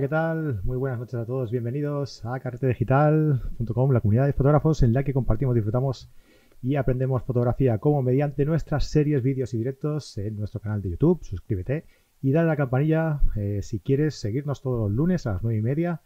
¿qué tal? Muy buenas noches a todos. Bienvenidos a carretedigital.com, la comunidad de fotógrafos en la que compartimos, disfrutamos y aprendemos fotografía como mediante nuestras series, vídeos y directos en nuestro canal de YouTube. Suscríbete y dale a la campanilla eh, si quieres seguirnos todos los lunes a las 9 y media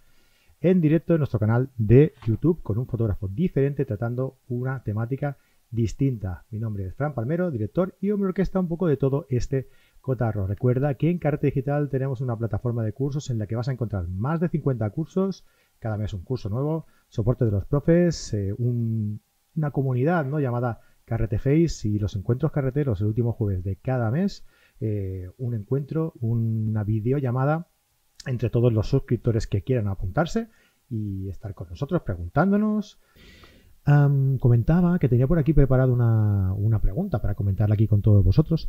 en directo en nuestro canal de YouTube con un fotógrafo diferente tratando una temática distinta. Mi nombre es Fran Palmero, director y hombre orquesta un poco de todo este cotarro. Recuerda que en Carta Digital tenemos una plataforma de cursos en la que vas a encontrar más de 50 cursos, cada mes un curso nuevo, soporte de los profes, eh, una comunidad ¿no? llamada Carrete Face y los encuentros carreteros el último jueves de cada mes, eh, un encuentro, una videollamada entre todos los suscriptores que quieran apuntarse y estar con nosotros preguntándonos. comentaba que tenía por aquí preparado una, pregunta para comentarla aquí con todos vosotros.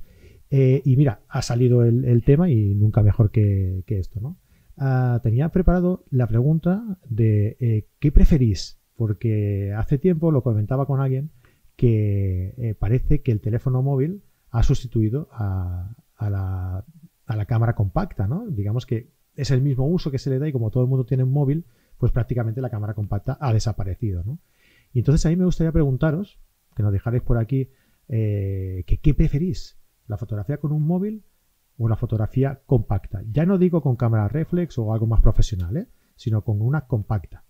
Eh, y mira, ha salido el, tema y nunca mejor que, esto, ¿no? Ah, tenía preparado la pregunta de eh, ¿qué preferís? Porque hace tiempo lo comentaba con alguien que eh, parece que el teléfono móvil ha sustituido a, la, a la cámara compacta, ¿no? Digamos que es el mismo uso que se le da y como todo el mundo tiene un móvil, pues prácticamente la cámara compacta ha desaparecido. ¿no? Y entonces a mí me gustaría preguntaros, que nos dejaréis por aquí, que, ¿qué preferís? ¿La fotografía con un móvil o la fotografía compacta? Ya no digo con cámara reflex o algo más profesional, ¿eh? sino con una compacta,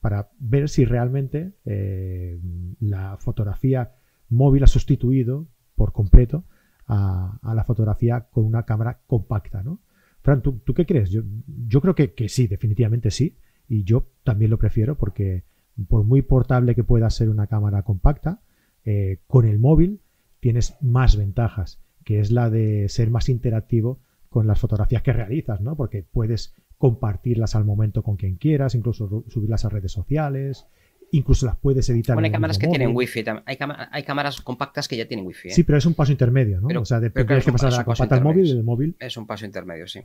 para ver si realmente eh, la fotografía móvil ha sustituido por completo a, la fotografía con una cámara compacta, ¿no? Fran, ¿tú, qué crees? Yo, yo creo que, sí, definitivamente sí. Y yo también lo prefiero porque por muy portable que pueda ser una cámara compacta, eh, con el móvil tienes más ventajas, que es la de ser más interactivo con las fotografías que realizas, ¿no? Porque puedes compartirlas al momento con quien quieras, incluso subirlas a redes sociales, incluso las puedes editar. Bueno, hay cámaras que tienen wifi, hay, hay, cámaras compactas que ya tienen wifi. ¿eh? Sí, pero es un paso intermedio, ¿no? o sea, de, tienes que pasar a la compacta al móvil y del móvil. Es un paso intermedio, sí.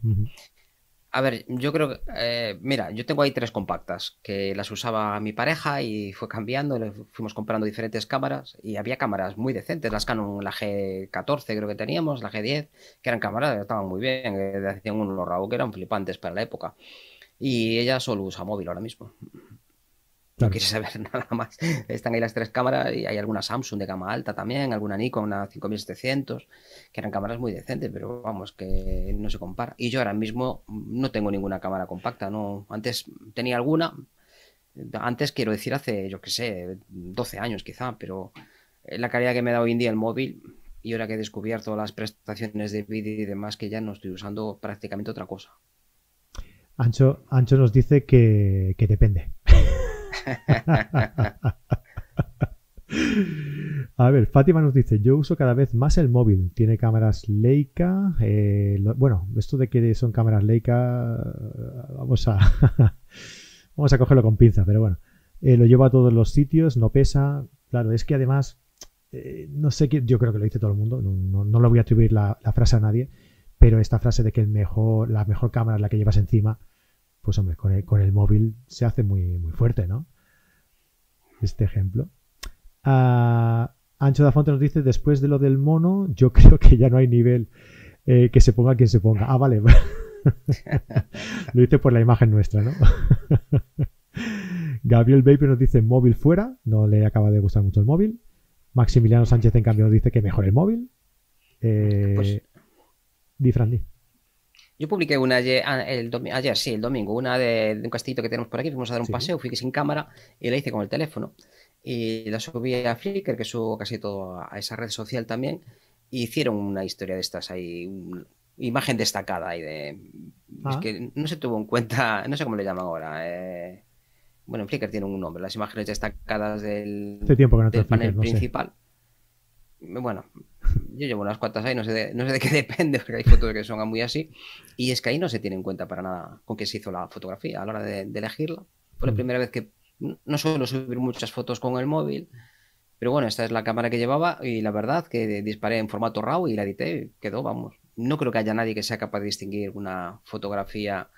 A ver, yo creo que, eh, mira, yo tengo ahí tres compactas que las usaba mi pareja y fue cambiando, le fuimos comprando diferentes cámaras y había cámaras muy decentes, las Canon, la G14 creo que teníamos, la G10, que eran cámaras que estaban muy bien, que hacían unos RAW que eran flipantes para la época. Y ella solo usa móvil ahora mismo. No quieres saber nada más. Están ahí las tres cámaras y hay alguna Samsung de gama alta también, alguna Nikon, una 5700, que eran cámaras muy decentes, pero vamos, que no se compara. Y yo ahora mismo no tengo ninguna cámara compacta, no. Antes tenía alguna, antes quiero decir hace, yo qué sé, 12 años quizá, pero la calidad que me da hoy en día el móvil y ahora que he descubierto las prestaciones de vídeo y demás, que ya no estoy usando prácticamente otra cosa. Ancho, Ancho nos dice que, que depende. A ver, Fátima nos dice, yo uso cada vez más el móvil. Tiene cámaras Leica. Eh, bueno, esto de que son cámaras Leica, vamos a, vamos a cogerlo con pinza, pero bueno. Eh, lo llevo a todos los sitios, no pesa. Claro, es que además, eh, no sé qué, yo creo que lo dice todo el mundo, no, no, lo voy a atribuir la, frase a nadie, pero esta frase de que el mejor, la mejor cámara es la que llevas encima, pues hombre, con el, con el móvil se hace muy, muy fuerte, ¿no? Este ejemplo. Uh, Ancho da Fonte nos dice, después de lo del mono, yo creo que ya no hay nivel eh, que se ponga quien se ponga. Ah, vale. lo dice por la imagen nuestra, ¿no? Gabriel Baper nos dice móvil fuera, no le acaba de gustar mucho el móvil. Maximiliano Sánchez, en cambio, nos dice que mejor el móvil. Eh, pues, di, yo publiqué una ayer, ah, el ayer, sí, el domingo, una de, un castillito que tenemos por aquí. Fuimos a dar un paseo, fui sin cámara y la hice con el teléfono. Y la subí a Flickr, que subo casi todo a esa red social también. Y hicieron una historia de estas ahí, imagen destacada ahí de. Es ah. que no se tuvo en cuenta, no sé cómo le llaman ahora. Eh, bueno, en Flickr tiene un nombre, las imágenes destacadas del, tiempo que del panel principal. Bueno, yo llevo unas cuantas ahí, no sé, de, no sé de qué depende, porque hay fotos que son muy así. Y es que ahí no se tiene en cuenta para nada con qué se hizo la fotografía a la hora de, elegirla. Fue la mm. primera vez que no suelo subir muchas fotos con el móvil, pero bueno, esta es la cámara que llevaba y la verdad que disparé en formato RAW y la edité y quedó, vamos. No creo que haya nadie que sea capaz de distinguir una fotografía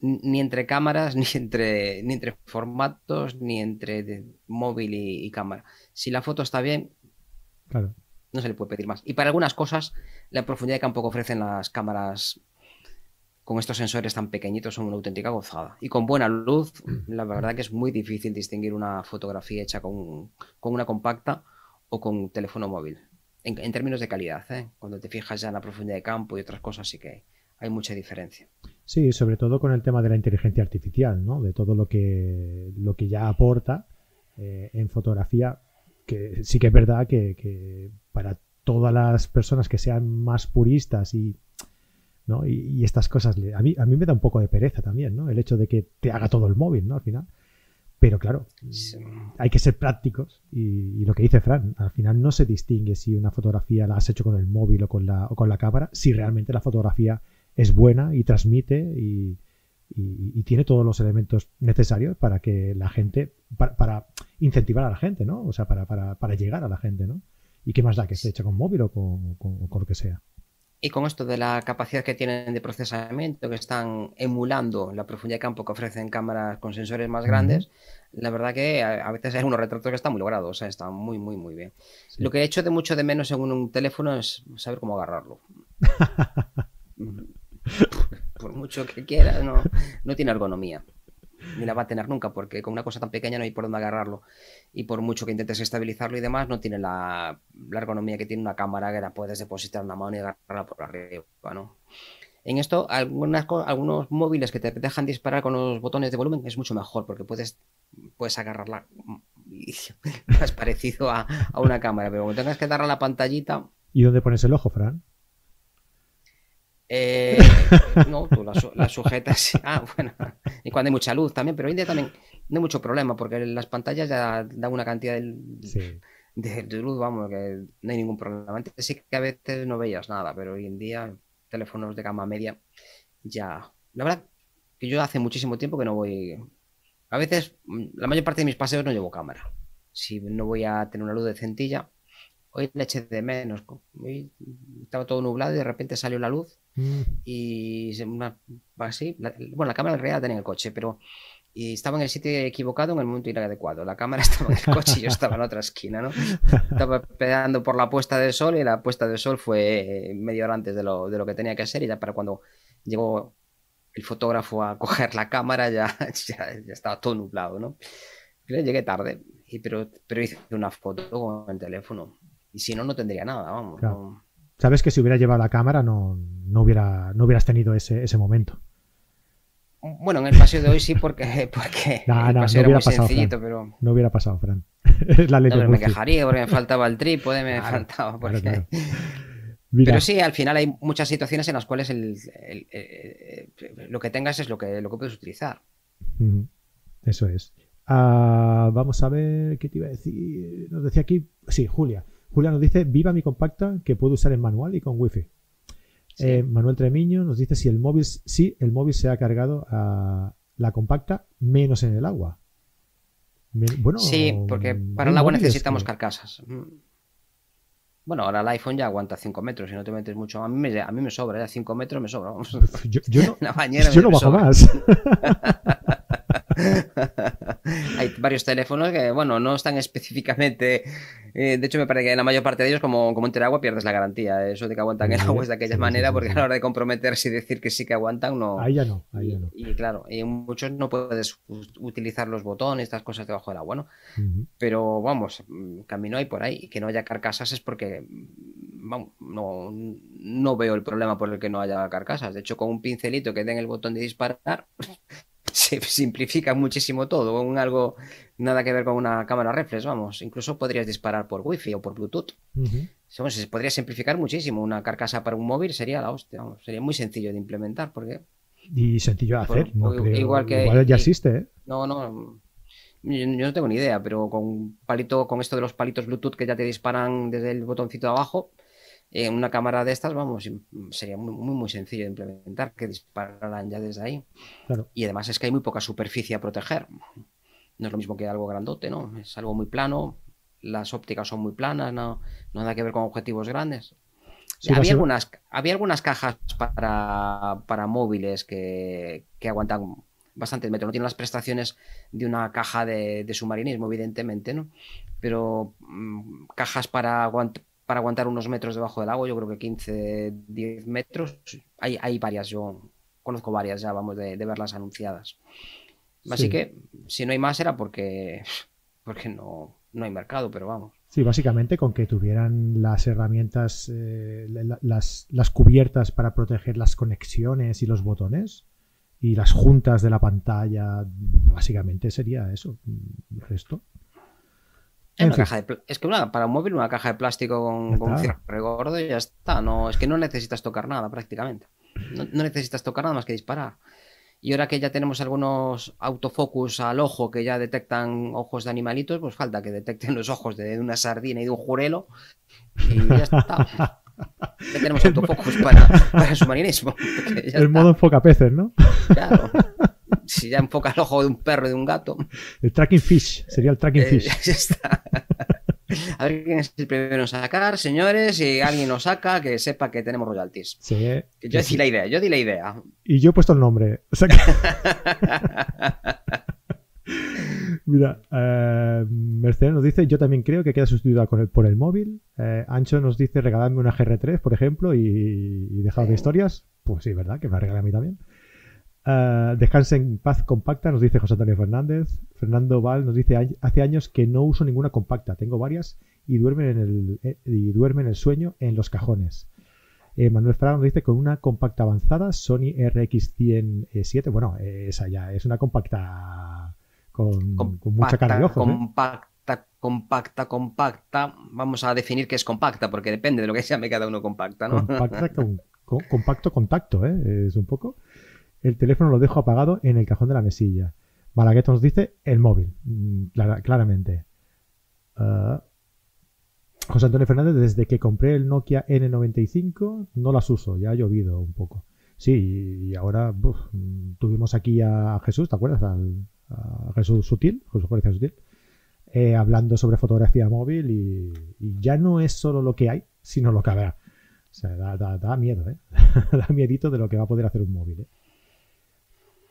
ni entre cámaras, ni entre, ni entre formatos, ni entre móvil y cámara. Si la foto está bien, claro no se le puede pedir más. Y para algunas cosas, la profundidad que tampoco ofrecen las cámaras con estos sensores tan pequeñitos son una auténtica gozada. Y con buena luz, la verdad que es muy difícil distinguir una fotografía hecha con, una compacta o con un teléfono móvil. En, términos de calidad, ¿eh? cuando te fijas ya en la profundidad de campo y otras cosas, sí que hay mucha diferencia. Sí, sobre todo con el tema de la inteligencia artificial, ¿no? De todo lo que, lo que ya aporta eh, en fotografía, que sí que es verdad que, que para todas las personas que sean más puristas y y, estas cosas, a mí, a mí me da un poco de pereza también, ¿no? El hecho de que te haga todo el móvil, ¿no? Al final. Pero claro, hay que ser prácticos y, lo que dice Fran, al final no se distingue si una fotografía la has hecho con el móvil o con la, o con la cámara, si realmente la fotografía es buena y transmite y, tiene todos los elementos necesarios para que la gente, para, incentivar a la gente, ¿no? O sea, para, para, para, llegar a la gente, ¿no? ¿Y qué más da que esté hecha con móvil o con, con lo que sea? Y con esto de la capacidad que tienen de procesamiento, que están emulando la profundidad de campo que ofrecen cámaras con sensores más grandes, la verdad que a, veces hay unos retratos que están muy logrados, o sea, están muy, muy, muy bien. Lo que he hecho de mucho de menos en un teléfono es saber cómo agarrarlo. Por mucho que quiera, no, no tiene ergonomía ni la va a tener nunca, porque con una cosa tan pequeña no hay por dónde agarrarlo. Y por mucho que intentes estabilizarlo y demás, no tiene la, ergonomía que tiene una cámara que la puedes depositar en una mano y agarrarla por arriba, ¿no? En esto, algunas, algunos móviles que te dejan disparar con los botones de volumen es mucho mejor, porque puedes, puedes agarrarla más parecido a, a, una cámara, pero cuando tengas que darle a la pantallita... ¿Y dónde pones el ojo, Fran? Eh, no, tú la, sujetas. Ah, bueno. Y cuando hay mucha luz también, pero hoy en día también no hay mucho problema porque las pantallas ya dan una cantidad de, de, luz, vamos, que no hay ningún problema. Antes sí que a veces no veías nada, pero hoy en día teléfonos de gama media ya. La verdad que yo hace muchísimo tiempo que no voy. A veces, la mayor parte de mis paseos no llevo cámara. Si no voy a tener una luz de centilla, hoy le eché de menos. Hoy estaba todo nublado y de repente salió la luz mm. y así, bueno, la cámara en realidad tenía en el coche, pero y estaba en el sitio equivocado en el momento inadecuado. La cámara estaba en el coche y yo estaba en otra esquina, ¿no? Estaba peleando por la puesta del sol y la puesta del sol fue media hora antes de lo, de lo que tenía que ser y ya para cuando llegó el fotógrafo a coger la cámara ya, ya, estaba todo nublado, ¿no? Llegué tarde, y, pero, pero hice una foto con el teléfono. Y si no, no tendría nada, vamos. Sabes que si hubiera llevado la cámara no, no, hubiera, no hubieras tenido ese, ese momento. Bueno, en el paseo de hoy sí, porque, porque no, no, no hubiera pasado, pero... No hubiera pasado, Fran. la me quejaría porque me faltaba el trípode, me faltaba... Porque... Pero sí, al final hay muchas situaciones en las cuales el, lo que tengas es lo que, lo que puedes utilizar. Eso es. Ah, vamos a ver qué te iba a decir. Nos decía aquí, sí, Julia. Julia nos dice, viva mi compacta que puedo usar en manual y con wifi. Eh, Manuel Tremiño nos dice si el móvil, sí, el móvil se ha cargado a la compacta menos en el agua. bueno, sí, porque para el agua necesitamos carcasas. Mm. Bueno, ahora el iPhone ya aguanta 5 metros y no te metes mucho. A mí me, a mí me sobra, ya 5 metros me sobra. Yo, no, yo no bajo más. Hay varios teléfonos que, bueno, no están específicamente. Eh, de hecho, me parece que en la mayor parte de ellos, como, como en agua, pierdes la garantía. Eso de que aguantan el agua es de aquella manera, porque a la hora de comprometerse y decir que sí que aguantan, no. Ahí ya no, ahí ya no. Y, claro, y muchos no puedes utilizar los botones, estas cosas debajo del agua, ¿no? Pero vamos, camino hay por ahí. Que no haya carcasas es porque. Vamos, no, no veo el problema por el que no haya carcasas. De hecho, con un pincelito que den el botón de disparar se simplifica muchísimo todo, con algo nada que ver con una cámara reflex, vamos, incluso podrías disparar por wifi o por bluetooth. se podría simplificar muchísimo, una carcasa para un móvil sería la hostia, sería muy sencillo de implementar porque y sencillo de hacer, igual que ya existe, ¿eh? No, no, yo, no tengo ni idea, pero con palito, con esto de los palitos Bluetooth que ya te disparan desde el botoncito de abajo, en una cámara de estas, vamos, sería muy, muy, sencillo de implementar, que dispararan ya desde ahí. Y además es que hay muy poca superficie a proteger. No es lo mismo que algo grandote, ¿no? Es algo muy plano, las ópticas son muy planas, no, no nada que ver con objetivos grandes. había, algunas, había algunas cajas para, para móviles que, que aguantan bastante metro. No tienen las prestaciones de una caja de, de submarinismo, evidentemente, ¿no? Pero mm, cajas para, aguantar para aguantar unos metros debajo del agua, yo creo que 15, 10 metros. Hay, hay varias, yo conozco varias ya, vamos, de, verlas anunciadas. Así que si no hay más era porque, porque no, no hay mercado, pero vamos. Sí, básicamente con que tuvieran las herramientas, eh, las, las, cubiertas para proteger las conexiones y los botones y las juntas de la pantalla, básicamente sería eso. El resto. Es, que una, para un móvil una caja de plástico con, con cierre gordo y ya está. No, es que no necesitas tocar nada prácticamente. no necesitas tocar nada más que disparar. Y ahora que ya tenemos algunos autofocus al ojo que ya detectan ojos de animalitos, pues falta que detecten los ojos de una sardina y de un jurelo. Y ya está. Ya tenemos autofocus para, para el submarinismo. El modo enfoca peces, ¿no? Claro. Si ya enfoca el ojo de un perro y de un gato. El tracking fish, sería el tracking eh, fish. Ya está. A ver quién es el primero en sacar, señores. Si alguien nos saca, que sepa que tenemos royalties. Sí. yo di la idea, yo di la idea. Y yo he puesto el nombre. Mira, eh, Mercedes nos dice, yo también creo que queda sustituida por el móvil. Eh, Ancho nos dice, regaladme una GR3, por ejemplo, y, y de historias. Pues sí, ¿verdad? Que me regala a mí también. Uh, descanse en paz compacta, nos dice José Antonio Fernández. Fernando Val nos dice, hace años que no uso ninguna compacta, tengo varias y duermen en el, eh, y duermen el sueño en los cajones. Eh, Manuel Fraga nos dice, con una compacta avanzada, Sony RX107, bueno, esa ya es una compacta con, mucha cara de ojo. Compacta, compacta, compacta. Vamos a definir qué es compacta, porque depende de lo que se llame cada uno compacta, ¿no? Compacta, con, compacto contacto, ¿eh? Es un poco el teléfono lo dejo apagado en el cajón de la mesilla. Malagueto nos dice el móvil, mm, claramente. Ah, José Antonio Fernández, desde que compré el Nokia N95 no las uso, ya ha llovido un poco. Sí, y ahora tuvimos aquí a Jesús, ¿te acuerdas? A Jesús Sutil, Jesús Sutil, eh, hablando sobre fotografía móvil y, ya no es solo lo que hay, sino lo que habrá. O sea, da, miedo, ¿eh? da miedito de lo que va a poder hacer un móvil. ¿eh?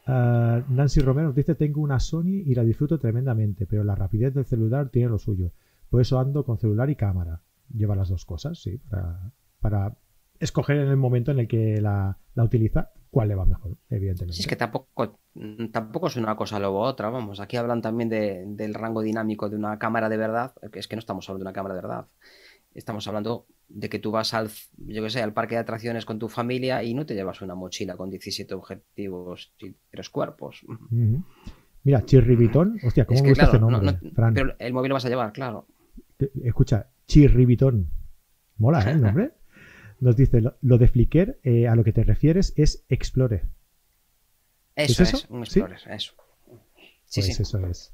Ah, Nancy Romero nos dice, tengo una Sony y la disfruto tremendamente, pero la rapidez del celular tiene lo suyo. Por eso ando con celular y cámara. Lleva las dos cosas, sí, para, escoger en el momento en el que la, utiliza cuál le va mejor, evidentemente. Sí, es que tampoco, tampoco es una cosa luego otra, vamos. Aquí hablan también del rango dinámico de una cámara de verdad, es que no estamos hablando de una cámara de verdad. Estamos hablando de que tú vas al, yo que sé, al parque de atracciones con tu familia y no te llevas una mochila con 17 objetivos y tres cuerpos. Mira, Chirribitón, hostia, ¿cómo gusta este nombre? pero el móvil lo vas a llevar, claro. Escucha, Chirribitón. Mola, ¿eh? El nombre. Nos dice, lo, de Flickr, eh, a lo que te refieres, es Explore. Eso ¿Es, eso? un Explorer, eso. Sí, pues sí. eso es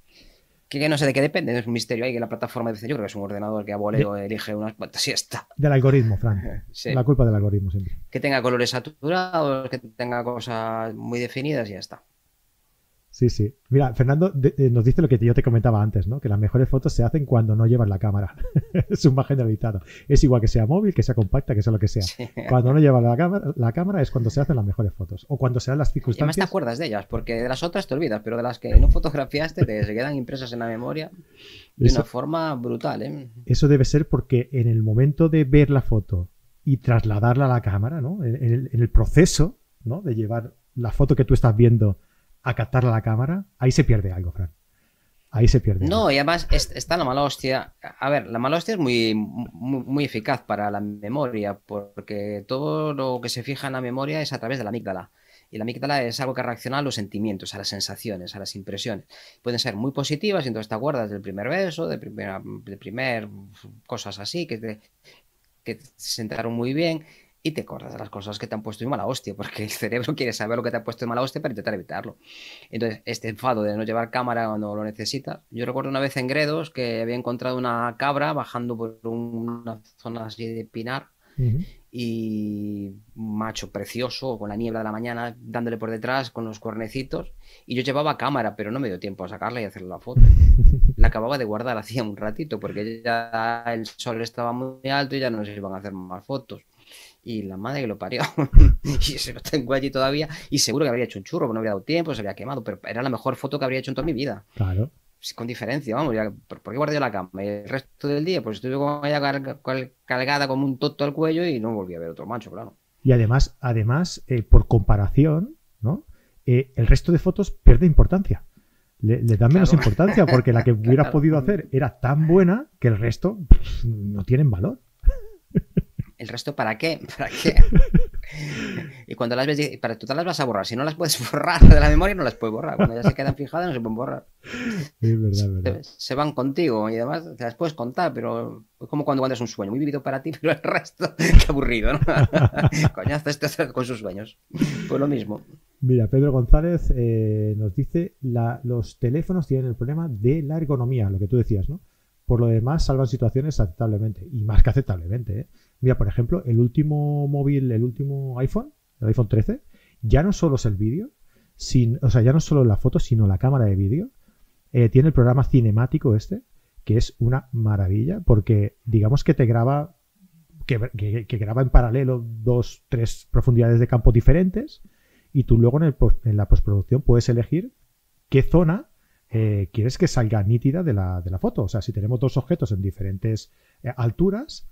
que, no sé de qué depende, es un misterio ahí que la plataforma dice, yo creo que es un ordenador que a voleo elige unas cuantas y está. Del algoritmo, Fran. La culpa del algoritmo siempre. Que tenga colores saturados, que tenga cosas muy definidas y ya está. Sí, sí. Mira, Fernando eh, nos dice lo que yo te comentaba antes, ¿no? Que las mejores fotos se hacen cuando no llevas la cámara. es un más generalizado. Es igual que sea móvil, que sea compacta, que sea lo que sea. Cuando no llevas la cámara, la cámara es cuando se hacen las mejores fotos. O cuando sean las circunstancias. Y además te acuerdas de ellas, porque de las otras te olvidas, pero de las que no fotografiaste te se quedan impresas en la memoria de una forma brutal, ¿eh? Eso debe ser porque en el momento de ver la foto y trasladarla a la cámara, ¿no? En, el, en el proceso, ¿no? De llevar la foto que tú estás viendo a captar a la cámara, ahí se pierde algo, Fran. Ahí se pierde. No, y además está la mala hostia. A ver, la mala hostia es muy, muy, eficaz para la memoria, porque todo lo que se fija en la memoria es a través de la amígdala. Y la amígdala es algo que reacciona a los sentimientos, a las sensaciones, a las impresiones. Pueden ser muy positivas, y entonces te acuerdas del primer beso, de primera, de primer cosas así, que te, que te sentaron muy bien y te acuerdas de las cosas que te han puesto de mala hostia, porque el cerebro quiere saber lo que te ha puesto de mala hostia para intentar evitarlo. Entonces, este enfado de no llevar cámara cuando lo necesitas. Yo recuerdo una vez en Gredos que había encontrado una cabra bajando por una zona así de pinar y un macho precioso con la niebla de la mañana dándole por detrás con los cuernecitos y yo llevaba cámara pero no me dio tiempo a sacarla y hacerle la foto la acababa de guardar hacía un ratito porque ya el sol estaba muy alto y ya no se iban a hacer más fotos y la madre que lo parió. y se lo tengo allí todavía. Y seguro que habría hecho un churro, porque no habría dado tiempo, se había quemado. Pero era la mejor foto que habría hecho en toda mi vida. Claro. Con diferencia, vamos. Ya, ¿Por qué guardé la cama? Y el resto del día, pues estuve con ella cargada como un toto al cuello y no volví a ver otro macho, claro. Y además, además eh, por comparación, ¿no? Eh, el resto de fotos pierde importancia. Le, da menos importancia porque la que hubiera podido hacer era tan buena que el resto no tienen valor. ¿El resto para qué? ¿Para qué? y cuando las ves, para tú te las vas a borrar. Si no las puedes borrar de la memoria, no las puedes borrar. Cuando ya se quedan fijadas, no se pueden borrar. Es verdad, verdad. Se, van contigo y además te las puedes contar, pero es como cuando cuando es un sueño. Muy vivido para ti, pero el resto, qué aburrido, ¿no? Coñazo, este con sus sueños. Pues lo mismo. Mira, Pedro González eh, nos dice, la, los teléfonos tienen el problema de la ergonomía, lo que tú decías, ¿no? Por lo demás, salvan situaciones aceptablemente, y más que aceptablemente, ¿eh? Mira, por ejemplo, el último móvil, el último iPhone, el iPhone 13, ya no solo es el vídeo, o sea, ya no solo la foto, sino la cámara de vídeo. Eh, tiene el programa cinemático este, que es una maravilla, porque digamos que te graba, que, graba en paralelo dos, tres profundidades de campo diferentes, y tú luego en, en la postproducción puedes elegir qué zona eh, quieres que salga nítida de la, de la, foto. O sea, si tenemos dos objetos en diferentes eh, alturas,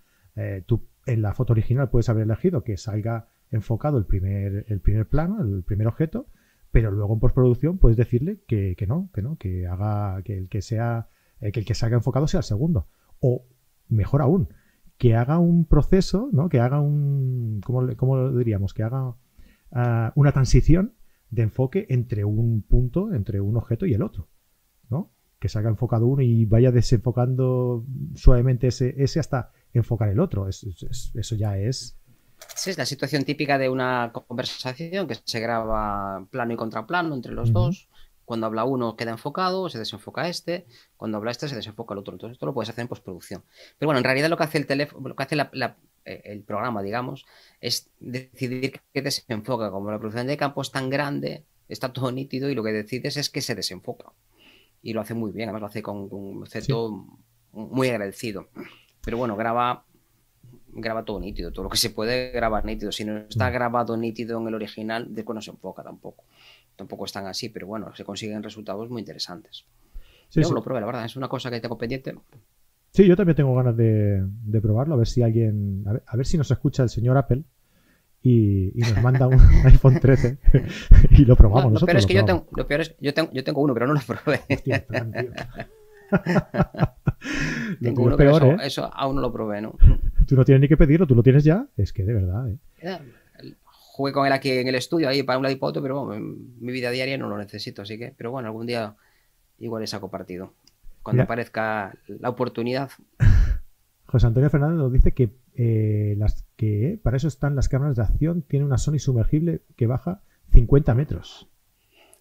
tú en la foto original puedes haber elegido que salga enfocado el primer, el primer plano, el primer objeto, pero luego en postproducción puedes decirle que, no, que no, que haga, que el que sea, eh, que el que salga enfocado sea el segundo. O mejor aún, que haga un proceso, ¿no? Que haga un, ¿cómo, cómo diríamos? Que haga ah, una transición de enfoque entre un punto, entre un objeto y el otro, ¿no? Que salga enfocado uno y vaya desenfocando suavemente ese, ese hasta enfocar el otro. eso ya es. Sí, es la situación típica de una conversación que se graba plano y contraplano entre los dos. Cuando habla uno queda enfocado, se desenfoca este. Cuando habla este se desenfoca el otro. Entonces esto lo puedes hacer en postproducción. Pero bueno, en realidad lo que hace el teléfono, lo que hace eh, el programa, digamos, es decidir qué desenfoca. Como la producción de campo es tan grande, está todo nítido y lo que decides es que se desenfoca. Y lo hace muy bien, además lo hace con un efecto muy agradecido. Pero bueno, graba graba todo nítido, todo lo que se puede grabar nítido. Si no está mm. grabado nítido en el original, después no se enfoca tampoco. Tampoco están así, pero bueno, se consiguen resultados muy interesantes. Sí, yo lo probé, la verdad, es una cosa que tengo pendiente. Sí, yo también tengo ganas de, probarlo, a ver si alguien, a ver, si nos escucha el señor Apple y, nos manda un iPhone 13 y lo probamos nosotros. Pero es que yo tengo, lo peor es yo tengo, yo tengo uno, pero no lo probé. Tengo uno, peor, ¿eh? eso, aún no lo probé, ¿no? Tú no tienes ni que pedirlo, tú lo tienes ya. Es que de verdad, ¿eh? Jugué con él aquí en el estudio, ahí para un lado y para otro, pero bueno, en mi vida diaria no lo necesito, así que, pero bueno, algún día igual le saco partido. Cuando aparezca la oportunidad. José Antonio Fernández nos dice que, eh, las, que para eso están las cámaras de acción. Tiene una Sony sumergible que baja 50 metros.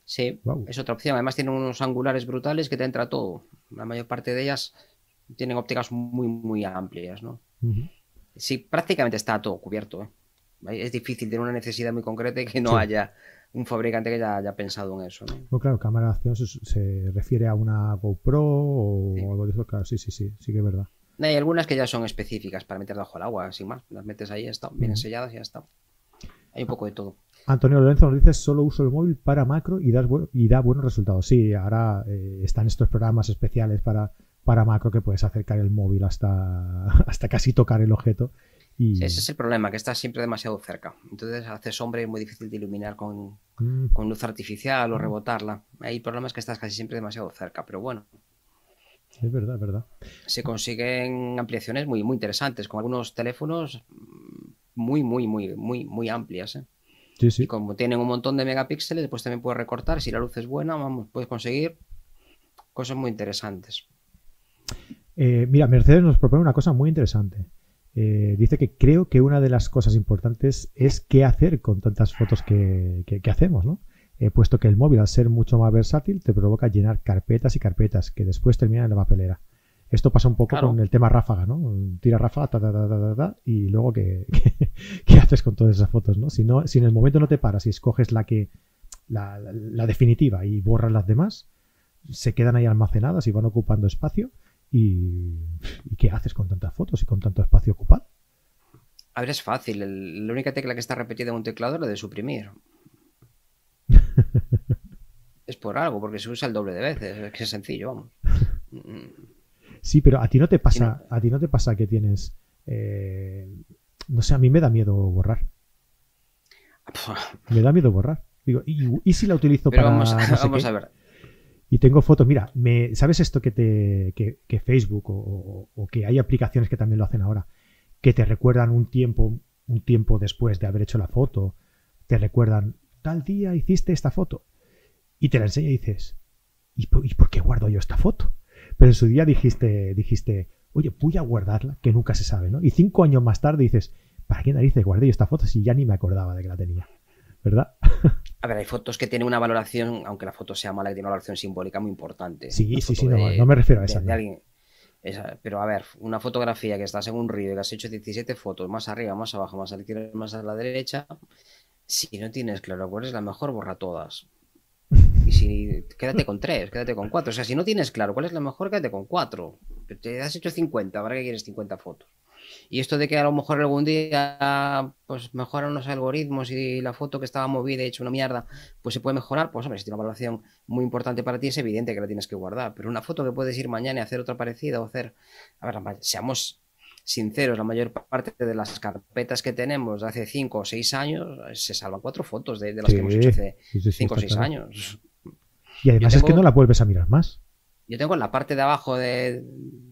Sí, es otra opción. Además tiene unos angulares brutales que te entra todo. La mayor parte de ellas tienen ópticas muy, muy amplias, ¿no? Sí, prácticamente está todo cubierto. ¿eh? Es difícil tener una necesidad muy concreta y que no haya un fabricante que ya haya pensado en eso. ¿no? claro, cámara de acción se, refiere a una GoPro o algo de eso. Claro, sí, sí, sí, sí que es verdad. Hay algunas que ya son específicas para meter bajo el agua, sin más. Las metes ahí, ya está, vienen selladas y ya está. Hay un poco de todo. Antonio Lorenzo nos dice, solo uso el móvil para macro y da, y da buenos resultados. Sí, ahora eh, están estos programas especiales para, para macro que puedes acercar el móvil hasta, hasta casi tocar el objeto. Y... ese es el problema, que estás siempre demasiado cerca. Entonces hace sombra y es muy difícil de iluminar con, mm. luz artificial o mm. rebotarla. Hay problemas que estás casi siempre demasiado cerca, pero bueno. Es verdad, es verdad. Se consiguen ampliaciones muy, muy interesantes, con algunos teléfonos muy, muy, muy, muy, muy amplias. ¿eh? Y como tienen un montón de megapíxeles, después también puedes recortar. Si la luz es buena, vamos, puedes conseguir cosas muy interesantes. Eh, mira, Mercedes nos propone una cosa muy interesante. Eh, dice que creo que una de las cosas importantes es qué hacer con tantas fotos que, que, hacemos, ¿no? Eh, puesto que el móvil, al ser mucho más versátil, te provoca llenar carpetas y carpetas que después terminan en la papelera. Esto pasa un poco con el tema ráfaga, ¿no? Tira ráfaga, ta, ta, ta, ta, y luego ¿qué, qué, haces con todas esas fotos, ¿no? Si, no, si en el momento no te paras y escoges la que la, definitiva y borras las demás, se quedan ahí almacenadas y van ocupando espacio. Y, qué haces con tantas fotos y con tanto espacio ocupado? A ver, es fácil. la única tecla que está repetida en un teclado es la de suprimir. es por algo, porque se usa el doble de veces. Es que es sencillo, vamos. Sí, pero a ti no te pasa, a ti no te pasa que tienes, eh, no sé, a mí me da miedo borrar. me da miedo borrar. Digo, ¿y, si la utilizo para. Vamos, vamos a ver. Y tengo fotos, mira, me, ¿sabes esto que te que, Facebook o, que hay aplicaciones que también lo hacen ahora? Que te recuerdan un tiempo, un tiempo después de haber hecho la foto, te recuerdan, tal día hiciste esta foto. Y te la enseña y dices, ¿y por, qué guardo yo esta foto? Pero en su día dijiste, dijiste, oye, voy a guardarla, que nunca se sabe, ¿no? Y cinco años más tarde dices, ¿para qué narices guardé yo esta foto si ya ni me acordaba de que la tenía? ¿Verdad? A ver, hay fotos que tienen una valoración, aunque la foto sea mala, que tiene una valoración simbólica muy importante. Sí, sí, sí, no, me refiero a esa. pero a ver, una fotografía que estás en un río y que has hecho 17 fotos, más arriba, más abajo, más a la izquierda, más a la derecha, si no tienes claro cuál es la mejor, borra todas. Y si quédate con tres, quédate con cuatro. O sea, si no tienes claro cuál es la mejor, quédate con cuatro. Te has hecho 50, ¿para qué quieres 50 fotos? Y esto de que a lo mejor algún día pues mejoran los algoritmos y la foto que estaba movida y hecho una mierda, pues se puede mejorar, pues hombre, si tiene una valoración muy importante para ti, es evidente que la tienes que guardar. Pero una foto que puedes ir mañana y hacer otra parecida o hacer. A ver, seamos sinceros, la mayor parte de las carpetas que tenemos de hace 5 o 6 años se salvan cuatro fotos de, las que hemos hecho hace 5 o 6 años. Y además es que no la vuelves a mirar más. Yo tengo en la parte de abajo de.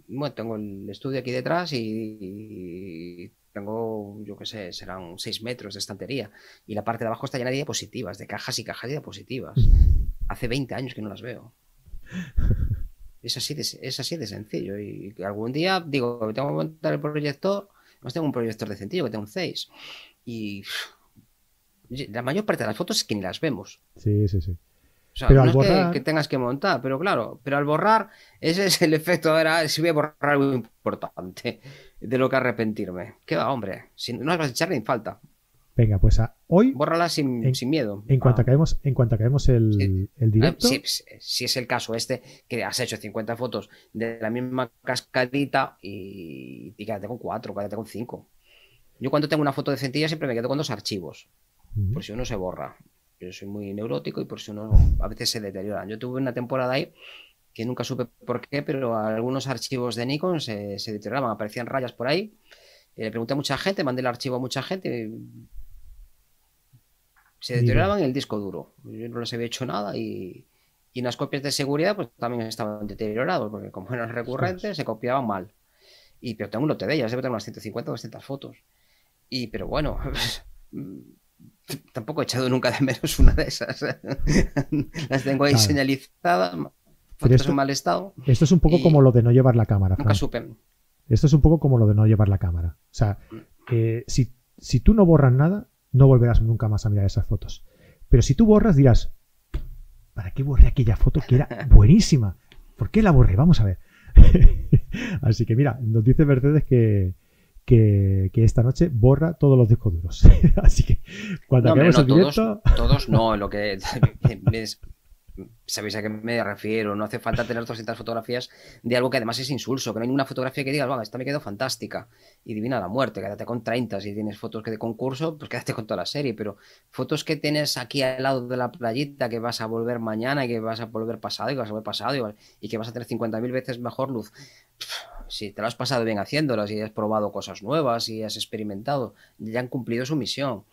Bueno, tengo el estudio aquí detrás y, tengo, yo qué sé, serán 6 metros de estantería. Y la parte de abajo está llena de diapositivas, de cajas y cajas de diapositivas. Hace 20 años que no las veo. Es así de, es así de sencillo. Y algún día, digo, tengo que montar el proyector. No tengo un proyector de sencillo, que tengo un 6. Y la mayor parte de las fotos es que ni las vemos. Sí, sí, sí pero no es que, tengas que montar, pero claro, pero al borrar, ese es el efecto. Ahora, si voy a borrar algo importante de lo que arrepentirme. ¿Qué va, hombre? Si no las vas a echar ni falta. Venga, pues hoy. Bórrala sin, sin miedo. En cuanto, acabemos, en cuanto acabemos el, el directo. si es el caso este, que has hecho 50 fotos de la misma cascadita y, y quédate con cuatro, quédate con cinco. Yo cuando tengo una foto de centilla siempre me quedo con dos archivos. Por si uno se borra. Yo soy muy neurótico y por si uno a veces se deterioran. Yo tuve una temporada ahí que nunca supe por qué, pero algunos archivos de Nikon se, deterioraban, aparecían rayas por ahí. Y le pregunté a mucha gente, mandé el archivo a mucha gente. se deterioraban en el disco duro. Yo no les había hecho nada y, y en las copias de seguridad pues también estaban deteriorados, porque como eran recurrentes, se copiaban mal. Y, pero tengo un lote de ellas, debo tener unas 150 o 200 fotos. Y, pero bueno, Tampoco he echado nunca de menos una de esas. Las tengo ahí señalizadas, fotos en mal estado. Esto es un poco como lo de no llevar la cámara. Nunca supe. Esto es un poco como lo de no llevar la cámara. O sea, eh, si, si tú no borras nada, no volverás nunca más a mirar esas fotos. Pero si tú borras, dirás, ¿para qué borré aquella foto que era buenísima? ¿Por qué la borré? Vamos a ver. Así que mira, nos dice Mercedes que, que, esta noche borra todos los discos duros. Así que cuando no, el directo... todos, no, lo que es, sabéis a qué me refiero, no hace falta tener 200 fotografías de algo que además es insulso, que no hay ninguna fotografía que diga, esta me quedó fantástica y divina la muerte, quédate con 30, si tienes fotos que de concurso, pues quédate con toda la serie, pero fotos que tienes aquí al lado de la playita que vas a volver mañana y que vas a volver pasado y que vas a volver pasado y, que vas a tener 50.000 veces mejor luz si te lo has pasado bien haciéndolas y has probado cosas nuevas y has experimentado, ya han cumplido su misión.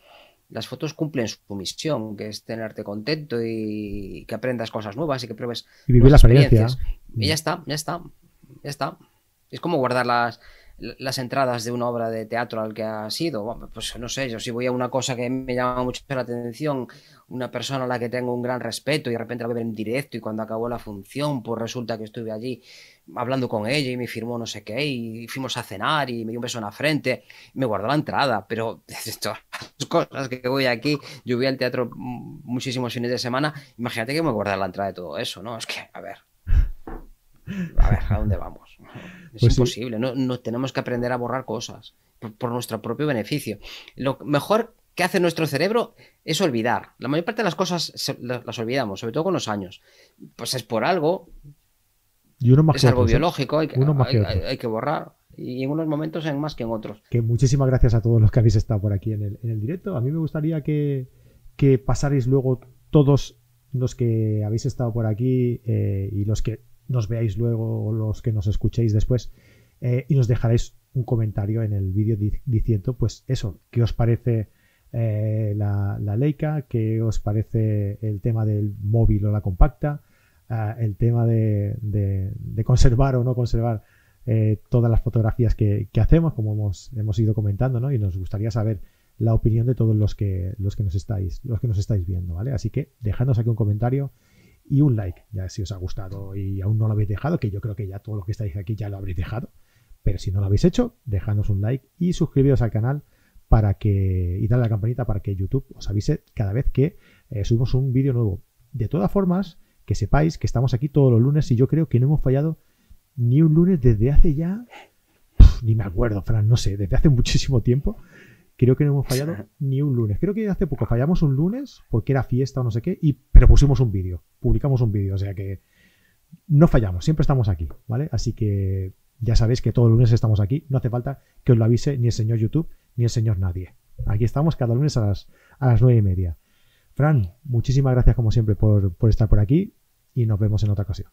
Las fotos cumplen su misión, que es tenerte contento y que aprendas cosas nuevas y que pruebes y vivir la experiencia. Y ya está, ya está, ya está. Es como guardar las, las entradas de una obra de teatro al que ha sido. Pues no sé, yo si voy a una cosa que me llama mucho la atención, una persona a la que tengo un gran respeto y de repente la voy a ver en directo y cuando acabó la función, pues resulta que estuve allí hablando con ella y me firmó no sé qué y fuimos a cenar y me dio un beso en la frente, me guardó la entrada, pero las cosas que voy aquí, yo voy al teatro muchísimos fines de semana, imagínate que me guardar la entrada de todo eso, ¿no? Es que, a ver, a ver, ¿a dónde vamos? Es pues imposible, no, tenemos que aprender a borrar cosas por, nuestro propio beneficio. Lo mejor que hace nuestro cerebro es olvidar. La mayor parte de las cosas las olvidamos, sobre todo con los años. Pues es por algo. Y uno más es algo biológico, hay que, borrar. Y en unos momentos en más que en otros. Que muchísimas gracias a todos los que habéis estado por aquí en el, directo. A mí me gustaría que, que pasarais luego todos los que habéis estado por aquí eh, y los que nos veáis luego o los que nos escuchéis después eh, y nos dejaréis un comentario en el vídeo diciendo pues eso, qué os parece eh, la, Leica, qué os parece el tema del móvil o la compacta, el tema de, conservar o no conservar eh, todas las fotografías que, hacemos, como hemos, hemos ido comentando, ¿no? Y nos gustaría saber la opinión de todos los que, los que nos estáis, los que nos estáis viendo, ¿vale? Así que dejadnos aquí un comentario y un like, ya si os ha gustado y aún no lo habéis dejado, que yo creo que ya todo lo que estáis aquí ya lo habréis dejado, pero si no lo habéis hecho, dejadnos un like y suscribiros al canal para que y darle a la campanita para que YouTube os avise cada vez que eh, subimos un vídeo nuevo. De todas formas, que sepáis que estamos aquí todos los lunes y yo creo que no hemos fallado ni un lunes desde hace ya, ni me acuerdo, Fran, no sé, desde hace muchísimo tiempo. Creo que no hemos fallado ni un lunes. Creo que hace poco fallamos un lunes porque era fiesta o no sé qué, y, pero pusimos un vídeo, publicamos un vídeo, o sea que no fallamos, siempre estamos aquí, ¿vale? Así que ya sabéis que todos los lunes estamos aquí, no hace falta que os lo avise ni el señor YouTube ni el señor nadie. Aquí estamos cada lunes a las, a las nueve y media. Fran, muchísimas gracias como siempre por, por estar por aquí y nos vemos en otra ocasión.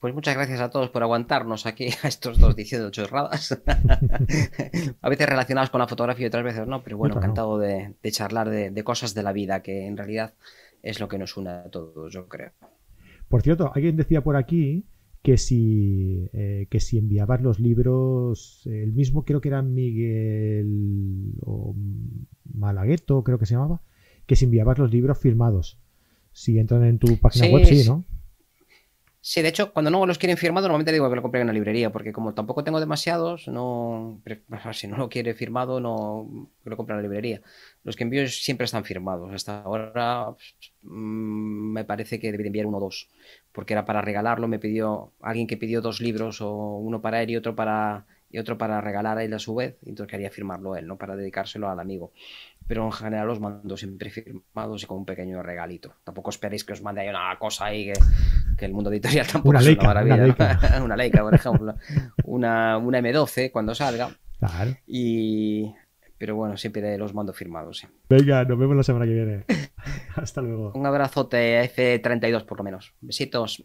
Pues muchas gracias a todos por aguantarnos aquí a estos dos diciendo chorradas. a veces relacionadas con la fotografía y otras veces no, pero bueno, encantado de, charlar de, cosas de la vida, que en realidad es lo que nos une a todos, yo creo. Por cierto, alguien decía por aquí que si, eh, que si enviabas los libros, el mismo creo que era Miguel o Malagueto, creo que se llamaba, que si enviabas los libros firmados. Si entran en tu página web, sí, ¿no? Sí, de hecho, cuando no los quieren firmado, normalmente digo que lo compren en la librería, porque como tampoco tengo demasiados, no si no lo quiere firmado, no lo compro en la librería. Los que envío siempre están firmados. Hasta ahora mm, me parece que debería enviar uno o dos, porque era para regalarlo. Me pidió alguien que pidió dos libros, o uno para él y otro para y otro para regalar a él a su vez, y entonces quería firmarlo él, ¿no? Para dedicárselo al amigo pero en general los mando siempre firmados y con un pequeño regalito. Tampoco esperéis que os mande ahí una cosa ahí que, el mundo editorial tampoco una es una maravilla. Una Leica. una Leica, por ejemplo. Una, una M12 cuando salga. Claro. Y... Pero bueno, siempre los mando firmados. Venga, nos vemos la semana que viene. Hasta luego. Un abrazote F32 por lo menos. Besitos.